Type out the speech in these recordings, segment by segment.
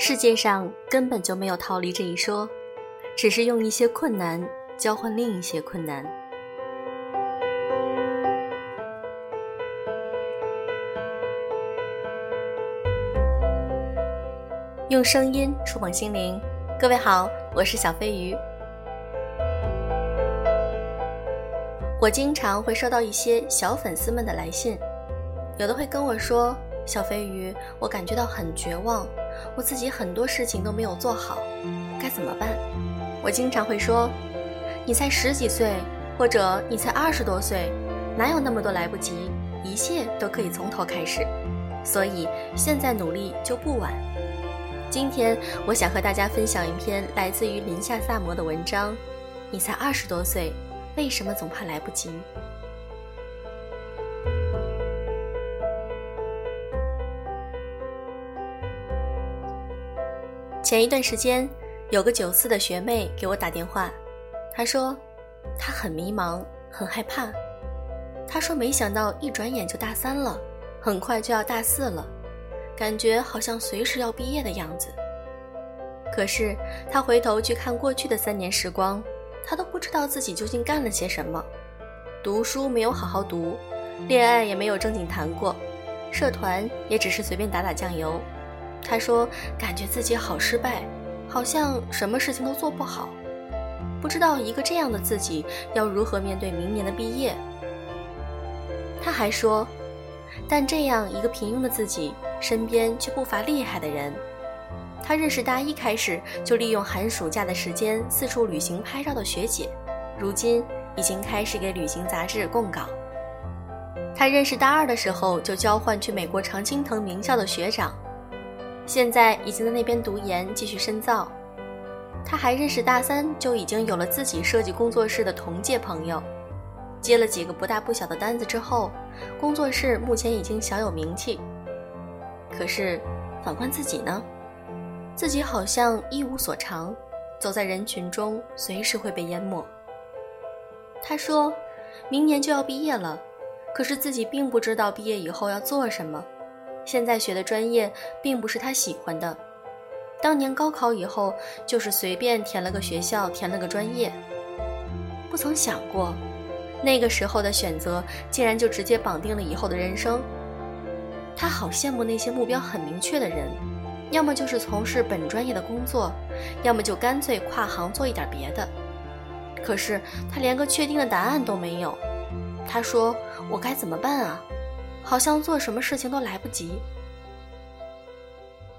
世界上根本就没有逃离这一说，只是用一些困难交换另一些困难。用声音触碰心灵，各位好，我是小飞鱼。我经常会收到一些小粉丝们的来信，有的会跟我说：“小飞鱼，我感觉到很绝望，我自己很多事情都没有做好，该怎么办？”我经常会说：“你才十几岁，或者你才二十多岁，哪有那么多来不及？一切都可以从头开始，所以现在努力就不晚。”今天我想和大家分享一篇来自于林夏萨摩的文章。你才二十多岁，为什么总怕来不及？前一段时间，有个九四的学妹给我打电话，她说她很迷茫，很害怕。她说没想到一转眼就大三了，很快就要大四了。感觉好像随时要毕业的样子。可是她回头去看过去的三年时光，她都不知道自己究竟干了些什么。读书没有好好读，恋爱也没有正经谈过，社团也只是随便打打酱油。他说，感觉自己好失败，好像什么事情都做不好，不知道一个这样的自己要如何面对明年的毕业。他还说。但这样一个平庸的自己，身边却不乏厉害的人。他认识大一开始就利用寒暑假的时间四处旅行拍照的学姐，如今已经开始给旅行杂志供稿。他认识大二的时候就交换去美国常青藤名校的学长，现在已经在那边读研继续深造。他还认识大三就已经有了自己设计工作室的同届朋友。接了几个不大不小的单子之后，工作室目前已经小有名气。可是，反观自己呢？自己好像一无所长，走在人群中随时会被淹没。他说，明年就要毕业了，可是自己并不知道毕业以后要做什么。现在学的专业并不是他喜欢的，当年高考以后就是随便填了个学校，填了个专业，不曾想过。那个时候的选择，竟然就直接绑定了以后的人生。他好羡慕那些目标很明确的人，要么就是从事本专业的工作，要么就干脆跨行做一点别的。可是他连个确定的答案都没有。他说：“我该怎么办啊？好像做什么事情都来不及。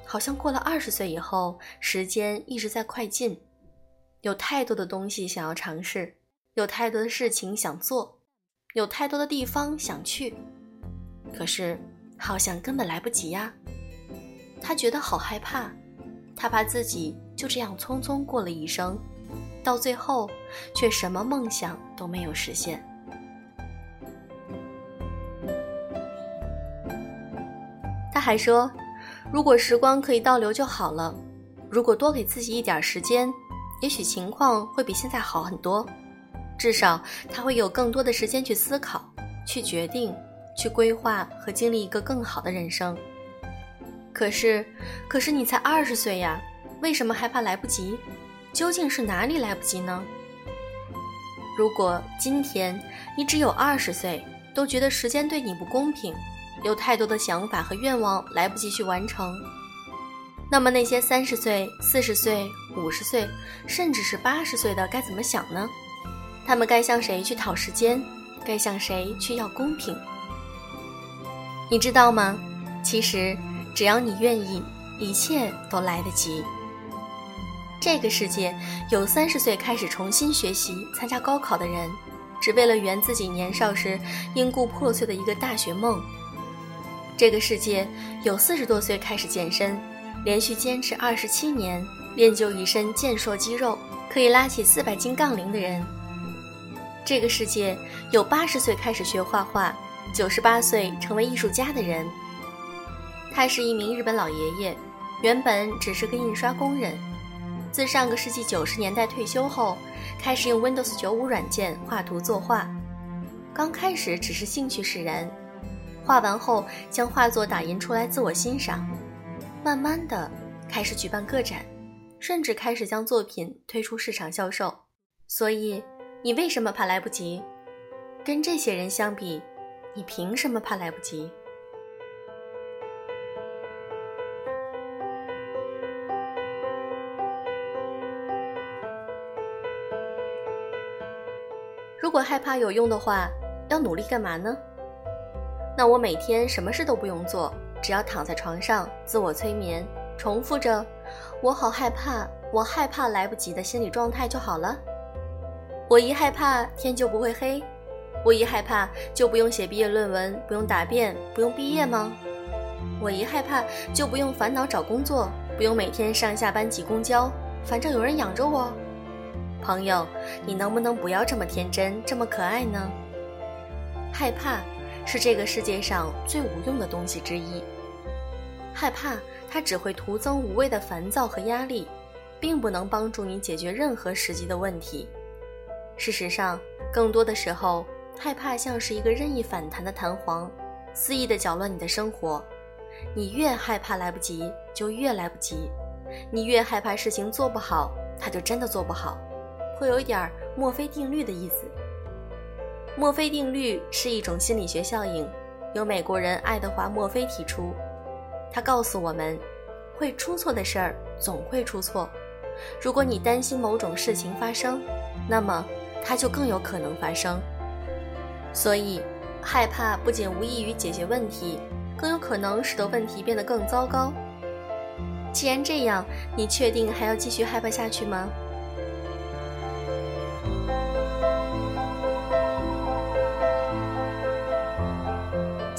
好像过了二十岁以后，时间一直在快进，有太多的东西想要尝试。”有太多的事情想做，有太多的地方想去，可是好像根本来不及呀。他觉得好害怕，他怕自己就这样匆匆过了一生，到最后却什么梦想都没有实现。他还说，如果时光可以倒流就好了，如果多给自己一点时间，也许情况会比现在好很多。至少他会有更多的时间去思考、去决定、去规划和经历一个更好的人生。可是，可是你才二十岁呀，为什么害怕来不及？究竟是哪里来不及呢？如果今天你只有二十岁，都觉得时间对你不公平，有太多的想法和愿望来不及去完成，那么那些三十岁、四十岁、五十岁，甚至是八十岁的该怎么想呢？他们该向谁去讨时间？该向谁去要公平？你知道吗？其实，只要你愿意，一切都来得及。这个世界有三十岁开始重新学习、参加高考的人，只为了圆自己年少时因故破碎的一个大学梦。这个世界有四十多岁开始健身，连续坚持二十七年，练就一身健硕肌肉，可以拉起四百斤杠铃的人。这个世界有八十岁开始学画画，九十八岁成为艺术家的人。他是一名日本老爷爷，原本只是个印刷工人，自上个世纪九十年代退休后，开始用 Windows 九五软件画图作画。刚开始只是兴趣使然，画完后将画作打印出来自我欣赏，慢慢的开始举办个展，甚至开始将作品推出市场销售。所以，你为什么怕来不及？跟这些人相比，你凭什么怕来不及？如果害怕有用的话，要努力干嘛呢？那我每天什么事都不用做，只要躺在床上自我催眠，重复着“我好害怕，我害怕来不及”的心理状态就好了。我一害怕天就不会黑，我一害怕就不用写毕业论文，不用答辩，不用毕业吗？我一害怕就不用烦恼找工作，不用每天上下班挤公交，反正有人养着我。朋友，你能不能不要这么天真，这么可爱呢？害怕是这个世界上最无用的东西之一。害怕，它只会徒增无谓的烦躁和压力，并不能帮助你解决任何实际的问题。事实上，更多的时候，害怕像是一个任意反弹的弹簧，肆意的搅乱你的生活。你越害怕来不及，就越来不及；你越害怕事情做不好，它就真的做不好。会有一点墨菲定律的意思。墨菲定律是一种心理学效应，由美国人爱德华·墨菲提出。他告诉我们，会出错的事儿总会出错。如果你担心某种事情发生，那么它就更有可能发生。所以，害怕不仅无异于解决问题，更有可能使得问题变得更糟糕。既然这样，你确定还要继续害怕下去吗？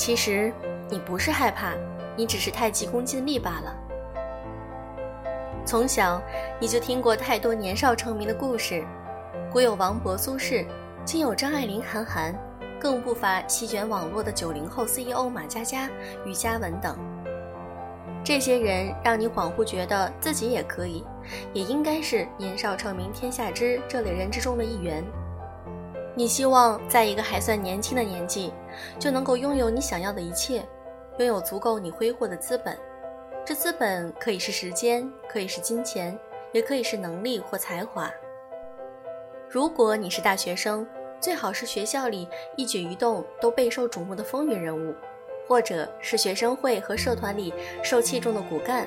其实你不是害怕，你只是太急功近利罢了。从小你就听过太多年少成名的故事，古有王勃、苏轼，今有张爱玲、韩寒，更不乏席卷网络的九零后 CEO 马佳佳、于嘉文等。这些人让你恍惚觉得自己也可以，也应该是年少成名天下知这类人之中的一员。你希望在一个还算年轻的年纪，就能够拥有你想要的一切，拥有足够你挥霍的资本。这资本可以是时间，可以是金钱，也可以是能力或才华。如果你是大学生，最好是学校里一举一动都备受瞩目的风云人物，或者是学生会和社团里受器重的骨干。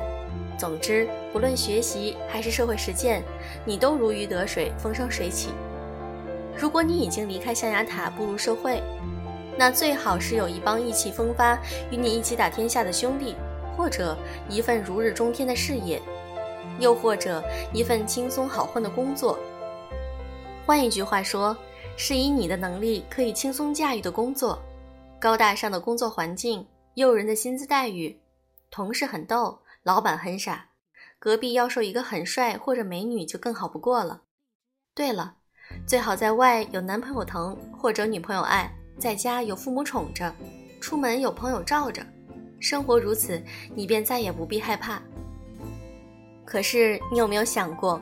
总之，不论学习还是社会实践，你都如鱼得水，风生水起。如果你已经离开象牙塔步入社会，那最好是有一帮意气风发、与你一起打天下的兄弟，或者一份如日中天的事业，又或者一份轻松好混的工作。换一句话说，是以你的能力可以轻松驾驭的工作，高大上的工作环境，诱人的薪资待遇，同事很逗，老板很傻，隔壁要说一个很帅或者美女就更好不过了。对了。最好在外有男朋友疼或者女朋友爱，在家有父母宠着，出门有朋友罩着，生活如此，你便再也不必害怕。可是你有没有想过，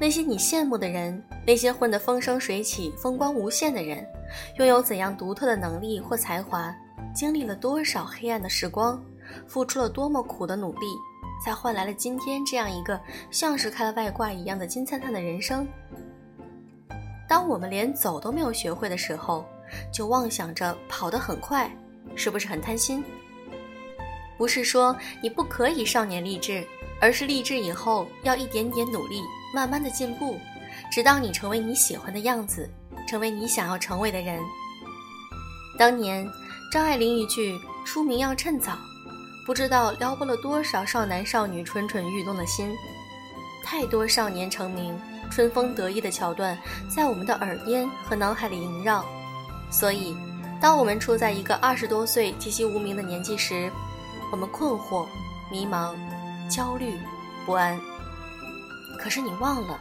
那些你羡慕的人，那些混得风生水起、风光无限的人，拥有怎样独特的能力或才华，经历了多少黑暗的时光，付出了多么苦的努力，才换来了今天这样一个像是开了外挂一样的金灿灿的人生？当我们连走都没有学会的时候，就妄想着跑得很快，是不是很贪心？不是说你不可以少年立志，而是立志以后要一点点努力，慢慢的进步，直到你成为你喜欢的样子，成为你想要成为的人。当年张爱玲一句“出名要趁早”，不知道撩拨了多少少男少女蠢蠢欲动的心。太多少年成名。春风得意的桥段在我们的耳边和脑海里萦绕，所以，当我们处在一个二十多岁籍籍无名的年纪时，我们困惑、迷茫、焦虑、不安。可是你忘了，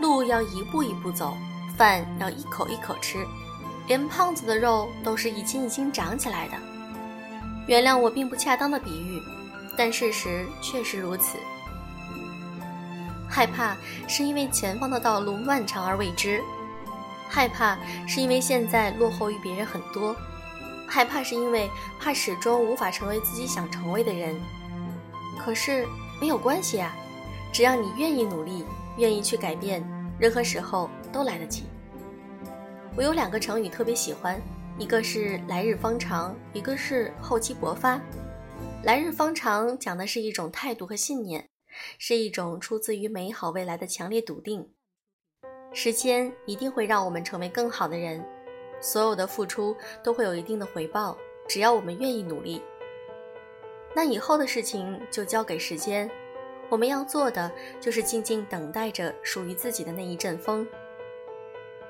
路要一步一步走，饭要一口一口吃，连胖子的肉都是一斤一斤长起来的。原谅我并不恰当的比喻，但事实确实如此。害怕是因为前方的道路漫长而未知，害怕是因为现在落后于别人很多，害怕是因为怕始终无法成为自己想成为的人。可是，没有关系啊，只要你愿意努力，愿意去改变，任何时候都来得及。我有两个成语特别喜欢，一个是来日方长，一个是厚积薄发。来日方长讲的是一种态度和信念，是一种出自于美好未来的强烈笃定。时间一定会让我们成为更好的人，所有的付出都会有一定的回报，只要我们愿意努力。那以后的事情就交给时间，我们要做的就是静静等待着属于自己的那一阵风。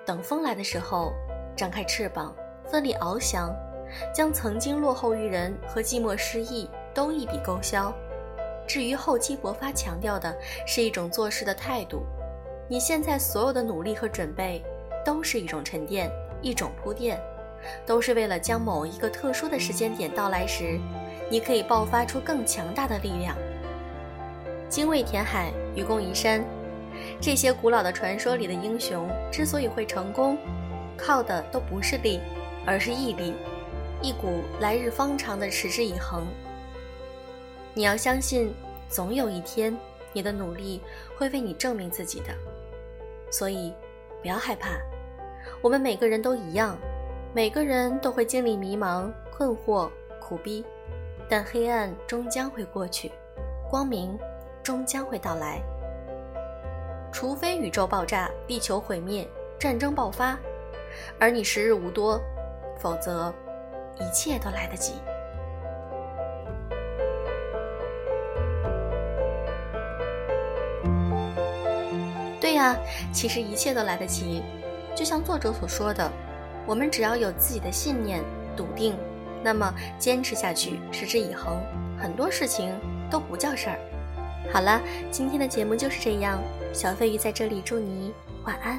等风来的时候，张开翅膀，奋力翱翔，将曾经落后于人和寂寞失意都一笔勾销。至于厚积薄发，强调的是一种做事的态度。你现在所有的努力和准备，都是一种沉淀，一种铺垫，都是为了将某一个特殊的时间点到来时，你可以爆发出更强大的力量。精卫填海，愚公移山，这些古老的传说里的英雄之所以会成功，靠的都不是力，而是毅力，一股来日方长的持之以恒。你要相信，总有一天，你的努力会为你证明自己的。所以，不要害怕，我们每个人都一样，每个人都会经历迷茫、困惑、苦逼，但黑暗终将会过去，光明终将会到来。除非宇宙爆炸、地球毁灭、战争爆发，而你时日无多，否则，一切都来得及。那其实一切都来得及，就像作者所说的，我们只要有自己的信念、笃定，那么坚持下去，持之以恒，很多事情都不叫事儿。好了，今天的节目就是这样，小飞鱼在这里祝你晚安。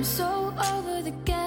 I'm so over the game